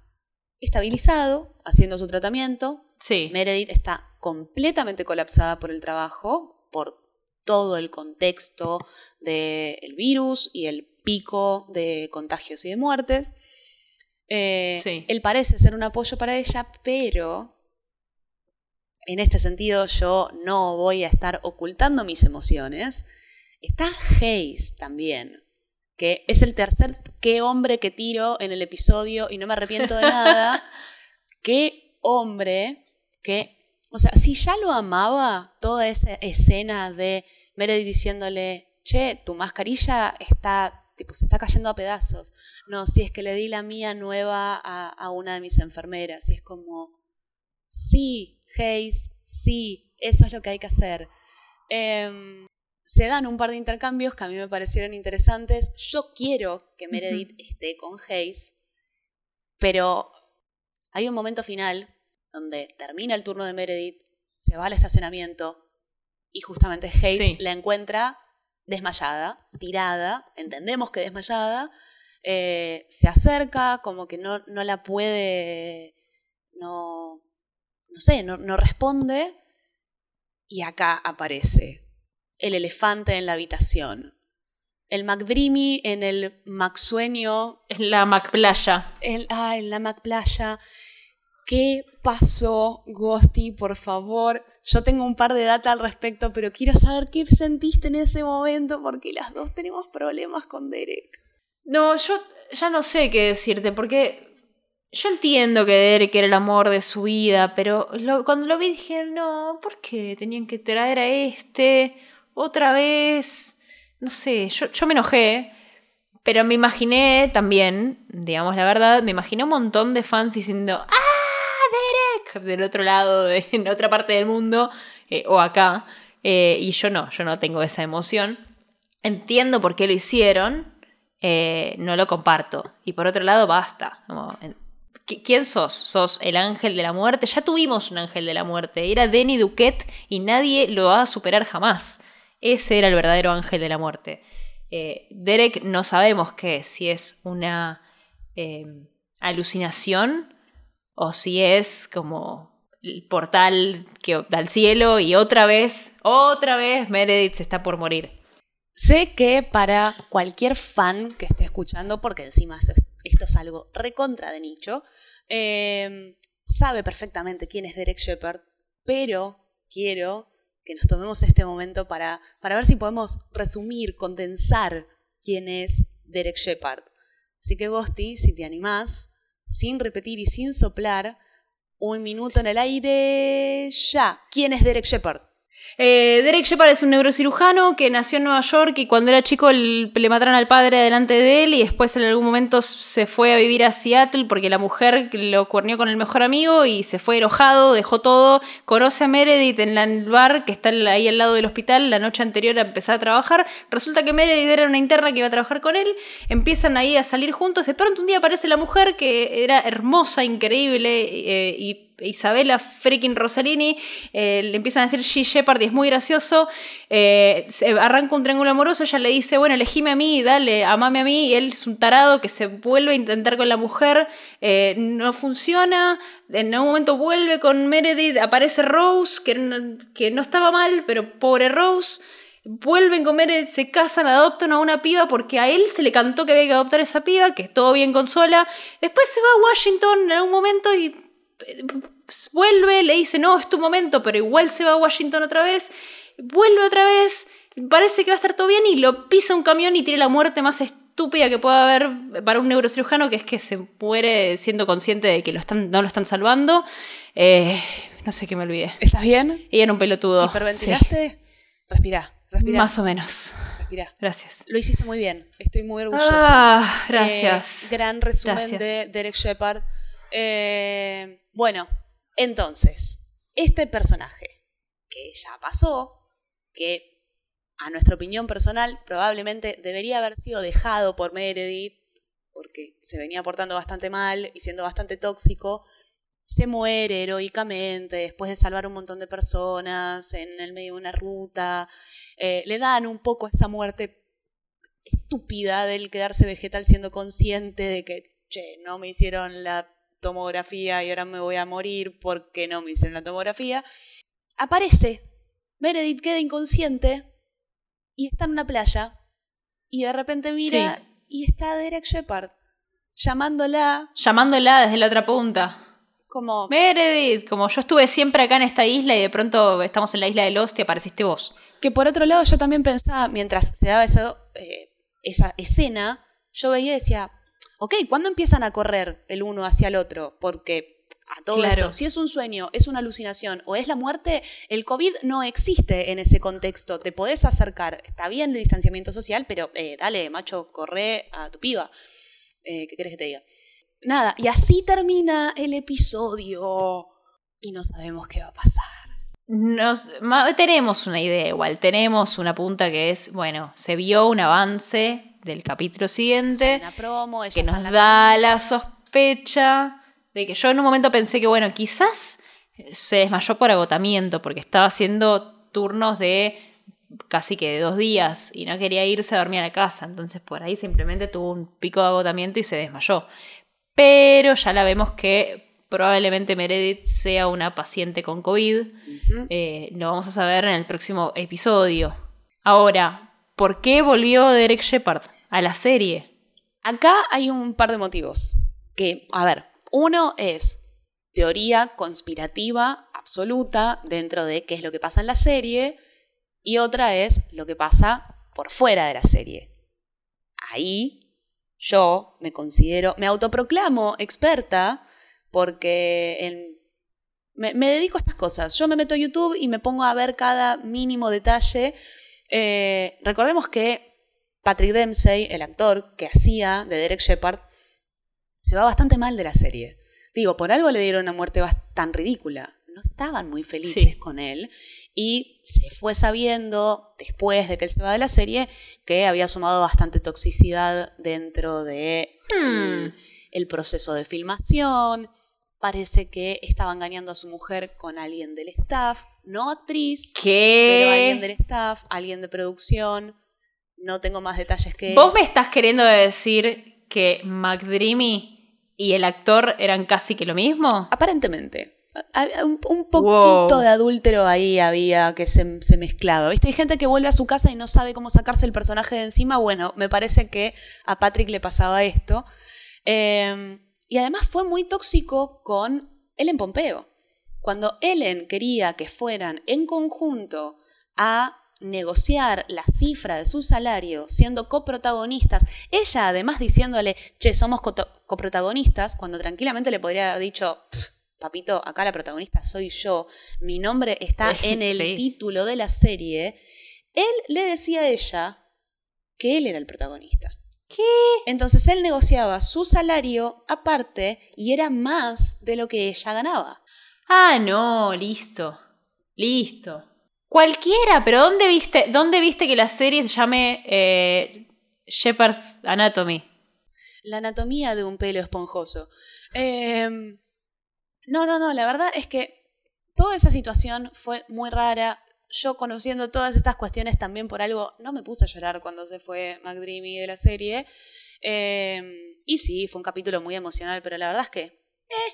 estabilizado, haciendo su tratamiento. Sí. Meredith está completamente colapsada por el trabajo, por todo el contexto del virus y el pico de contagios y de muertes. Eh, él parece ser un apoyo para ella, pero en este sentido yo no voy a estar ocultando mis emociones. Está Hayes también, que es el tercer qué hombre que tiro en el episodio y no me arrepiento de nada. qué hombre que, o sea, si ya lo amaba toda esa escena de Meredith diciéndole, che, tu mascarilla está tipo, se está cayendo a pedazos. No, si es que le di la mía nueva a, una de mis enfermeras. Y es como, sí, Hayes, sí, eso es lo que hay que hacer. Em, se dan un par de intercambios que a mí me parecieron interesantes. Yo quiero que Meredith esté con Hayes, pero hay un momento final donde termina el turno de Meredith, se va al estacionamiento y justamente Hayes la encuentra desmayada, tirada, entendemos que desmayada, eh, se acerca, como que no, no la puede, no, no sé, no, no responde, y acá aparece el elefante en la habitación. El McDreamy en el McSueño. En la McPlaya. El, ah, en la McPlaya. ¿Qué pasó, Ghosty? Por favor. Yo tengo un par de data al respecto, pero quiero saber qué sentiste en ese momento, porque las dos tenemos problemas con Derek. No, yo ya no sé qué decirte, porque yo entiendo que Derek era el amor de su vida, pero cuando lo vi dije, no, ¿por qué tenían que traer a este otra vez? No sé, yo, yo me enojé. Pero me imaginé también, digamos la verdad, me imaginé un montón de fans diciendo, ¡ah! Derek, del otro lado, en otra parte del mundo, eh, o acá. Eh, y yo no, yo no tengo esa emoción. Entiendo por qué lo hicieron, eh, no lo comparto. Y por otro lado, basta. ¿Quién sos? ¿Sos el ángel de la muerte? Ya tuvimos un ángel de la muerte. Era Denny Duquette y nadie lo va a superar jamás. Ese era el verdadero ángel de la muerte. Derek no sabemos qué si es una alucinación o si es como el portal que da al cielo y otra vez, otra vez Meredith se está por morir. Sé que para cualquier fan que esté escuchando, porque encima esto es algo recontra de nicho, em, sabe perfectamente quién es Derek Shepard, pero quiero que nos tomemos este momento para, para ver si podemos resumir, condensar quién es Derek Shepard. Así que Ghosty, si te animás, sin repetir y sin soplar, un minuto en el aire, ya. ¿Quién es Derek Shepard? Eh, Derek Shepard es un neurocirujano que nació en Nueva York y cuando era chico le mataron al padre delante de él y después en algún momento se fue a vivir a Seattle porque la mujer lo cuernió con el mejor amigo y se fue enojado, dejó todo, conoce a Meredith en el bar que está ahí al lado del hospital la noche anterior a empezar a trabajar. Resulta que Meredith era una interna que iba a trabajar con él, empiezan ahí a salir juntos, de pronto un día aparece la mujer que era hermosa, increíble eh, y Isabela freaking Rossellini, eh, le empiezan a decir G. Shepard y es muy gracioso. Eh, arranca un triángulo amoroso, ella le dice, bueno, elegime a mí, dale, amame a mí. Y él es un tarado que se vuelve a intentar con la mujer, eh, no funciona. En algún momento vuelve con Meredith, aparece Rose, que, que no estaba mal, pero pobre Rose. vuelven a comer, se casan, adoptan a una piba porque a él se le cantó que había que adoptar a esa piba, que todo bien con sola. Después se va a Washington en algún momento y vuelve, le dice, no, es tu momento, pero igual se va a Washington otra vez. Vuelve otra vez, parece que va a estar todo bien y lo pisa un camión y tiene la muerte más estúpida que pueda haber para un neurocirujano, que es que se muere siendo consciente de que lo están, no lo están salvando. Eh, no sé qué me olvidé. ¿Estás bien? Y era un pelotudo. ¿Hiperventilaste? Respirá, respirá. Más o menos. Respirá. Gracias. Lo hiciste muy bien. Estoy muy orgullosa. Ah, gracias. Eh, gran resumen Gracias. de Derek Shepard. Eh, bueno, entonces, este personaje que ya pasó, que a nuestra opinión personal probablemente debería haber sido dejado por Meredith, porque se venía portando bastante mal y siendo bastante tóxico, se muere heroicamente después de salvar un montón de personas en el medio de una ruta. Eh, le dan un poco esa muerte estúpida del quedarse vegetal siendo consciente de que, che, no me hicieron la tomografía y ahora me voy a morir porque no me hicieron la tomografía. Aparece, Meredith queda inconsciente y está en una playa y de repente mira y está Derek Shepard llamándola Llamándola desde la otra punta. como... Meredith, como yo estuve siempre acá en esta isla y de pronto estamos en la isla de Lost y apareciste vos. Que por otro lado yo también pensaba, mientras se daba eso, eh, esa escena, yo veía y decía, ok, ¿cuándo empiezan a correr el uno hacia el otro? Porque a todo Claro. esto, si es un sueño, es una alucinación o es la muerte, el COVID no existe en ese contexto. Te podés acercar, está bien de distanciamiento social, pero eh, dale, macho, corre a tu piba. Eh, ¿Qué querés que te diga? Nada, y así termina el episodio y no sabemos qué va a pasar. Nos, tenemos una idea igual, tenemos una punta que es, bueno, se vio un avance del capítulo siguiente Una promo, ella que nos la da la sospecha de que yo en un momento pensé que, bueno, quizás se desmayó por agotamiento, porque estaba haciendo turnos de casi que de dos días y no quería irse a dormir a la casa, entonces por ahí simplemente tuvo un pico de agotamiento y se desmayó. Pero ya la vemos que probablemente Meredith sea una paciente con COVID. Eh, lo vamos a saber en el próximo episodio. Ahora, ¿por qué volvió Derek Shepard a la serie? Acá hay un par de motivos. Que, a ver, uno es teoría conspirativa absoluta dentro de qué es lo que pasa en la serie y otra es lo que pasa por fuera de la serie. Ahí yo me considero, me autoproclamo experta porque en- me, dedico a estas cosas. Yo me meto a YouTube y me pongo a ver cada mínimo detalle. Eh, recordemos que Patrick Dempsey, el actor que hacía de Derek Shepard, se va bastante mal de la serie. Digo, por algo le dieron una muerte tan ridícula. No estaban muy felices Sí. con él. Y se fue sabiendo, después de que él se va de la serie, que había sumado bastante toxicidad dentro de Hmm. el proceso de filmación. Parece que estaba engañando a su mujer con alguien del staff, no actriz, pero alguien del staff, alguien de producción. No tengo más detalles que ¿Vos me estás queriendo decir que McDreamy y el actor eran casi que lo mismo? Aparentemente. Un, un poquito Wow. de adúltero ahí había que se, se mezclaba. ¿Viste? Hay gente que vuelve a su casa y no sabe cómo sacarse el personaje de encima. Bueno, me parece que a Patrick le pasaba esto. Eh, y además fue muy tóxico con Ellen Pompeo. Cuando Ellen quería que fueran en conjunto a negociar la cifra de su salario siendo coprotagonistas, ella además diciéndole, che, somos coprotagonistas, cuando tranquilamente le podría haber dicho, "Pff, papito, acá la protagonista soy yo, mi nombre está en el Sí. título de la serie, él le decía a ella que él era el protagonista. ¿Qué? Entonces él negociaba su salario aparte y era más de lo que ella ganaba. Ah, no, listo. Listo. Cualquiera, pero ¿dónde viste, dónde viste que la serie se llame eh, Shepard's Anatomy? La anatomía de un pelo esponjoso. Em, no, no, no, la verdad es que toda esa situación fue muy rara. Yo conociendo todas estas cuestiones también por algo, no me puse a llorar cuando se fue McDreamy de la serie. Em, y sí, fue un capítulo muy emocional, pero la verdad es que... eh,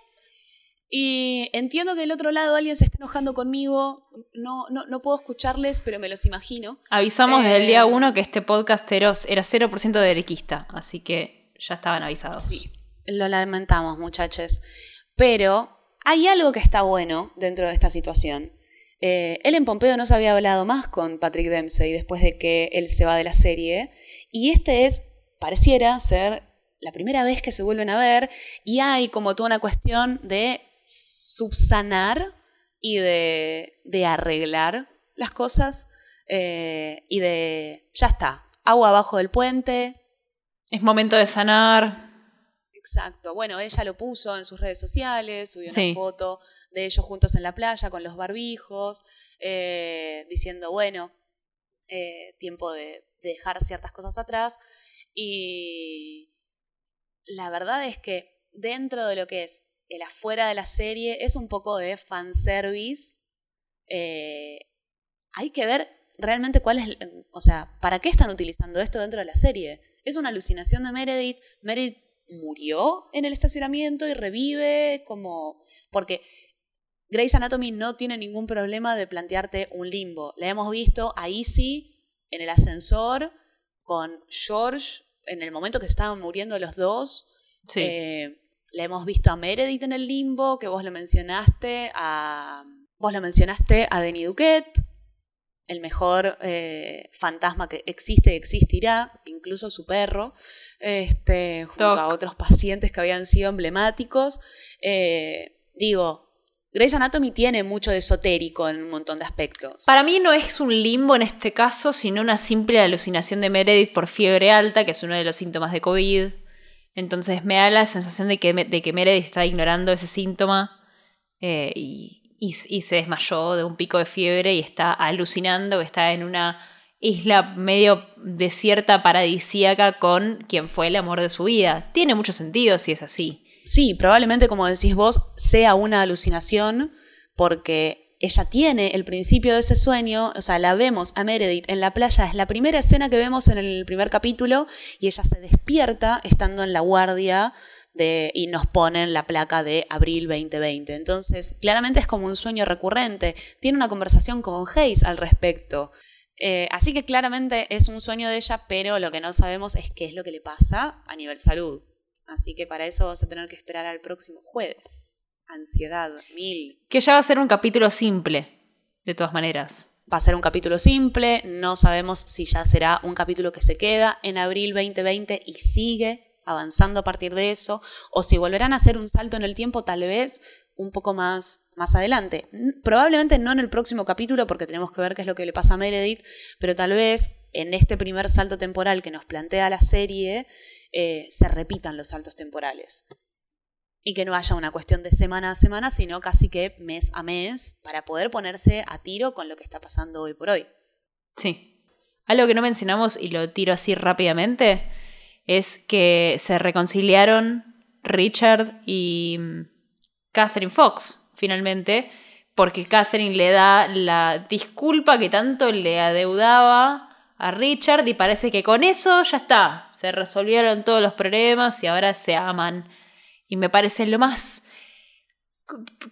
Y entiendo que del otro lado alguien se está enojando conmigo. No, no, no puedo escucharles, pero me los imagino. Avisamos desde el Eh, día uno que este podcast era era 0% derequista, así que ya estaban avisados. Sí, lo lamentamos, muchachos. Pero hay algo que está bueno dentro de esta situación. Eh, Ellen Pompeo no se había hablado más con Patrick Dempsey después de que él se va de la serie. Y este es, pareciera ser la primera vez que se vuelven a ver. Y hay como toda una cuestión de subsanar y de, de arreglar las cosas. eh, y de, ya está, agua abajo del puente, Es momento de sanar. Exacto. Bueno, ella lo puso en sus redes sociales, subió Sí. una foto de ellos juntos en la playa con los barbijos, eh, diciendo, bueno, eh, tiempo de, de dejar ciertas cosas atrás. Y la verdad es que dentro de lo que es el afuera de la serie es un poco de fanservice. Eh, hay que ver realmente cuál es, o sea, para qué están utilizando esto dentro de la serie. Es una alucinación de Meredith. Meredith murió en el estacionamiento y revive como... Porque Grey's Anatomy no tiene ningún problema de plantearte un limbo. La hemos visto a Izzy en el ascensor con George en el momento que estaban muriendo los dos. Sí. Eh, la hemos visto a Meredith en el limbo, que vos lo mencionaste, a... Vos lo mencionaste a Denny Duquette, el mejor eh, fantasma que existe y existirá, incluso su perro, este, junto a otros pacientes que habían sido emblemáticos. Eh, digo, Grey's Anatomy tiene mucho de esotérico en un montón de aspectos. Para mí no es un limbo en este caso, sino una simple alucinación de Meredith por fiebre alta, que es uno de los síntomas de COVID. Entonces me da la sensación de que, de que Meredith está ignorando ese síntoma eh, y, y- y se desmayó de un pico de fiebre y está alucinando que está en una isla medio desierta, paradisíaca, con quien fue el amor de su vida. Tiene mucho sentido si es así. Sí, probablemente, como decís vos, sea una alucinación porque ella tiene el principio de ese sueño, o sea, la vemos a Meredith en la playa, es la primera escena que vemos en el primer capítulo y ella se despierta estando en la guardia de, y nos ponen la placa de abril 2020. Entonces, claramente es como un sueño recurrente. Tiene una conversación con Hayes al respecto. Eh, así que claramente es un sueño de ella, pero lo que no sabemos es qué es lo que le pasa a nivel salud. Así que para eso vas a tener que esperar al próximo jueves. Ansiedad, mil. Que ya va a ser un capítulo simple, de todas maneras. Va a ser un capítulo simple, no sabemos si ya será un capítulo que se queda en abril 2020 y sigue avanzando a partir de eso, o si volverán a hacer un salto en el tiempo tal vez un poco más, más adelante. Probablemente no en el próximo capítulo porque tenemos que ver qué es lo que le pasa a Meredith, pero tal vez en este primer salto temporal que nos plantea la serie eh, se repitan los saltos temporales. Y que no haya una cuestión de semana a semana, sino casi que mes a mes, para poder ponerse a tiro con lo que está pasando hoy por hoy. Sí. Algo que no mencionamos y lo tiro así rápidamente es que se reconciliaron Richard y mm, Catherine Fox finalmente porque Catherine le da la disculpa que tanto le adeudaba a Richard y parece que con eso ya está, se resolvieron todos los problemas y ahora se aman. Y me parece lo más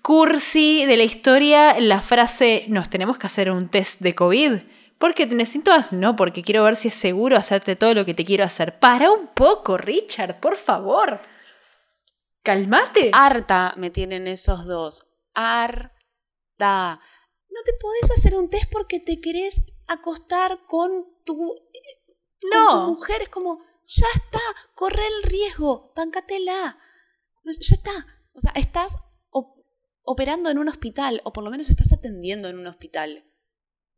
cursi de la historia la frase nos tenemos que hacer un test de COVID. Porque tenés síntomas, no, porque quiero ver si es seguro hacerte todo lo que te quiero hacer. Para un poco, Richard, por favor. Calmate. Harta me tienen esos dos. Harta. No te podés hacer un test porque te querés acostar con tu, con No. tu mujer. Es como, ya está, corre el riesgo, bancatela. Ya está. O sea, estás op- operando en un hospital, o por lo menos estás atendiendo en un hospital.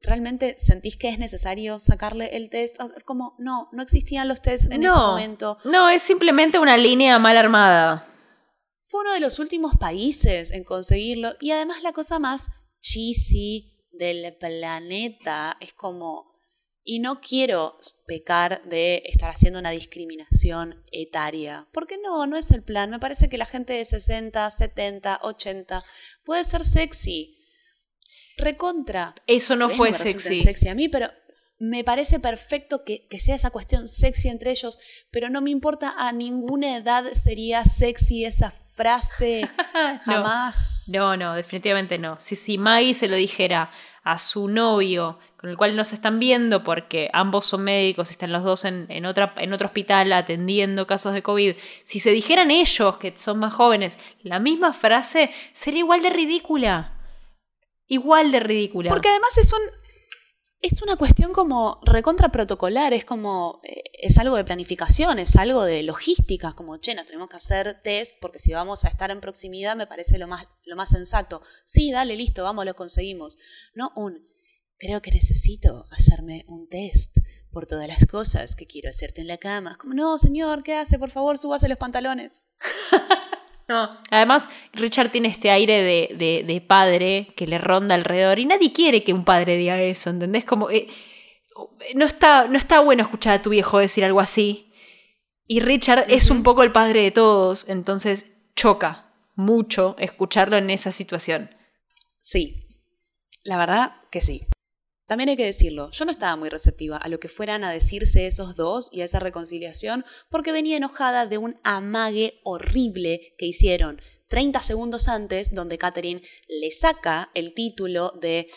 ¿Realmente sentís que es necesario sacarle el test? Como, no, no existían los tests en ese momento. no, es simplemente una línea mal armada. Fue uno de los últimos países en conseguirlo. Y además la cosa más cheesy del planeta es como... Y no quiero pecar de estar haciendo una discriminación etaria. Porque no, no es el plan. Me parece que la gente de 60, 70, 80 puede ser sexy. Recontra. Eso no fue sexy. sexy a mí, pero me parece perfecto que, que sea esa cuestión sexy entre ellos, pero no me importa a ninguna edad sería sexy esa frase jamás. No, no, definitivamente no. Si, si Maggie se lo dijera a su novio, con el cual no se están viendo porque ambos son médicos están los dos en, en, en otro hospital atendiendo casos de COVID, si se dijeran ellos, que son más jóvenes, la misma frase, sería igual de ridícula. Igual de ridícula. Porque además es un, es una cuestión como recontra protocolar, es como, eh, es algo de planificación, es algo de logística, como, che, nos tenemos que hacer test porque si vamos a estar en proximidad me parece lo más, lo más sensato. Sí, dale, listo, vamos, lo conseguimos. No un, creo que necesito hacerme un test por todas las cosas que quiero hacerte en la cama. Como, no, señor, ¿qué hace? Por favor, súbase los pantalones. Además, Richard tiene este aire de, padre que le ronda alrededor y nadie quiere que un padre diga eso, ¿entendés? Como, eh, no, está, no está bueno escuchar a tu viejo decir algo así. Y Richard es un poco el padre de todos, entonces choca mucho escucharlo en esa situación. Sí, la verdad que sí. También hay que decirlo, yo no estaba muy receptiva a lo que fueran a decirse esos dos y a esa reconciliación porque venía enojada de un amague horrible que hicieron 30 segundos antes donde Catherine le saca el título de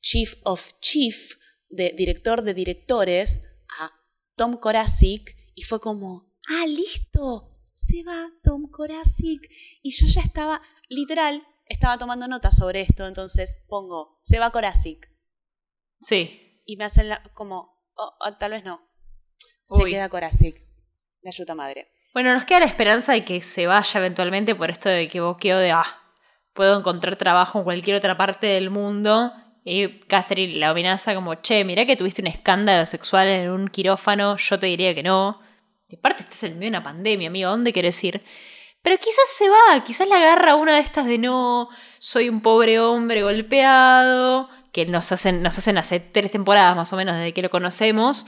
Chief of Chief, de director de directores, a Tom Korasik y fue como, ah, listo, se va Tom Korasik. Y yo ya estaba, literal, estaba tomando notas sobre esto, entonces pongo, se va Korasik Sí. Y me hacen la, como, oh, oh, tal vez no. Se queda Korasik, la yuta madre. Bueno, nos queda la esperanza de que se vaya eventualmente por esto de que boqueo de, ah, puedo encontrar trabajo en cualquier otra parte del mundo. Y Catherine la amenaza como, che, mirá que tuviste un escándalo sexual en un quirófano, yo te diría que no. De parte estás en medio de una pandemia, amigo, ¿dónde querés ir? Pero quizás se va, quizás la agarra una de estas de no, soy un pobre hombre golpeado, que nos hacen, nos hacen hace tres temporadas más o menos desde que lo conocemos,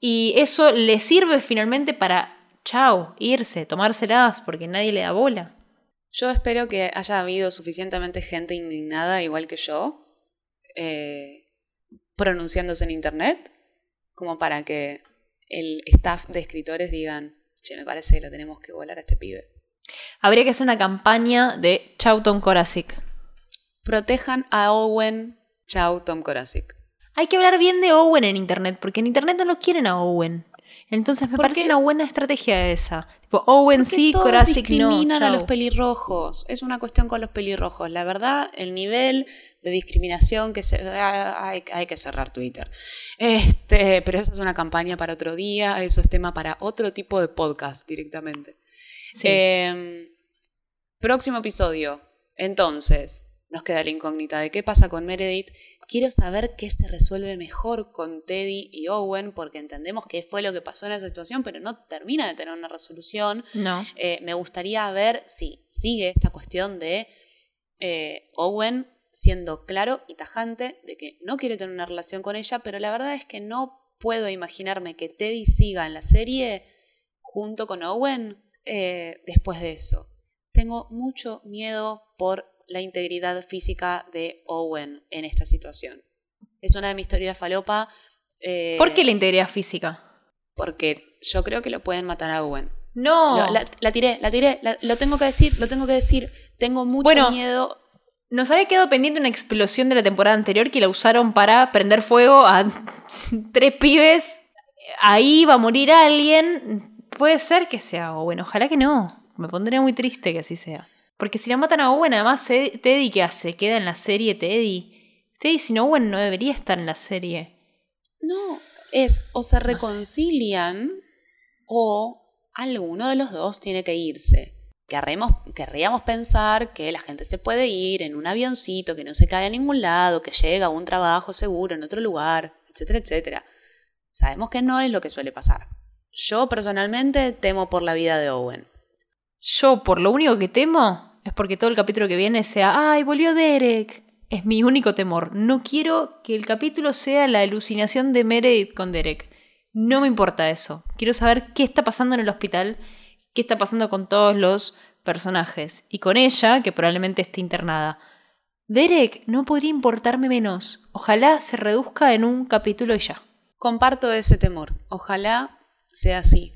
y eso le sirve finalmente para, chao, irse, tomárselas, porque nadie le da bola. Yo espero que haya habido suficientemente gente indignada, igual que yo, eh, pronunciándose en Internet, como para que el staff de escritores digan, che, me parece que lo tenemos que volar a este pibe. Habría que hacer una campaña de Chau Tom Korasik. Protejan a Owen Chao, Tom Korasik. Hay que hablar bien de Owen en internet, porque en internet no lo quieren a Owen. Entonces me parece una buena estrategia esa. Tipo, Owen sí, Korasik no. discriminan a los pelirrojos. Es una cuestión con los pelirrojos. La verdad, el nivel de discriminación que se hay, hay, que cerrar Twitter. Este, pero eso es una campaña para otro día, eso es tema para otro tipo de podcast directamente. Em, próximo episodio. Entonces, nos queda la incógnita de qué pasa con Meredith. Quiero saber qué se resuelve mejor con Teddy y Owen, porque entendemos qué fue lo que pasó en esa situación, pero no termina de tener una resolución. No. Eh, me gustaría ver si sigue esta cuestión de eh, Owen siendo claro y tajante de que no quiere tener una relación con ella, pero la verdad es que no puedo imaginarme que Teddy siga en la serie junto con Owen eh, después de eso. Tengo mucho miedo por la integridad física de Owen en esta situación. Es una de mis teorías falopa. Eh, ¿Por qué la integridad física? Porque yo creo que lo pueden matar a Owen. No. la, tiré, la tiré, lo tengo que decir, lo tengo que decir. Tengo mucho miedo. Nos había quedado pendiente una explosión de la temporada anterior que la usaron para prender fuego a tres pibes. Ahí va a morir alguien. Puede ser que sea Owen, ojalá que no. Me pondría muy triste que así sea. Porque si la matan a Owen, además, Teddy, ¿qué hace? ¿Queda en la serie Teddy? Teddy sin Owen no debería estar en la serie. No, es o se reconcilian o alguno de los dos tiene que irse. querríamos pensar que la gente se puede ir en un avioncito, que no se cae a ningún lado, que llega a un trabajo seguro en otro lugar, etcétera, etcétera. Sabemos que no es lo que suele pasar. Yo personalmente temo por la vida de Owen. Yo, por lo único que temo, es porque todo el capítulo que viene sea, ¡ay, volvió Derek! Es mi único temor. No quiero que el capítulo sea la alucinación de Meredith con Derek. No me importa eso. Quiero saber qué está pasando en el hospital, qué está pasando con todos los personajes y con ella, que probablemente esté internada. Derek no podría importarme menos. Ojalá se reduzca en un capítulo y ya. Comparto ese temor. Ojalá sea así.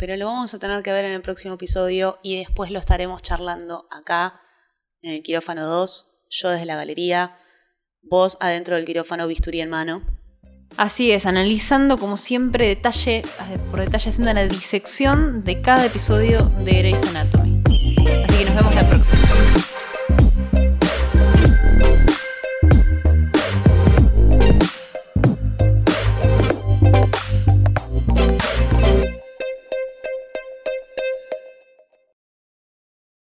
Pero lo vamos a tener que ver en el próximo episodio y después lo estaremos charlando acá en el quirófano 2, yo desde la galería, vos adentro del quirófano bisturí en mano. Así es, analizando como siempre detalle eh, por detalle, haciendo una disección de cada episodio de Grey's Anatomy. Así que nos vemos la próxima.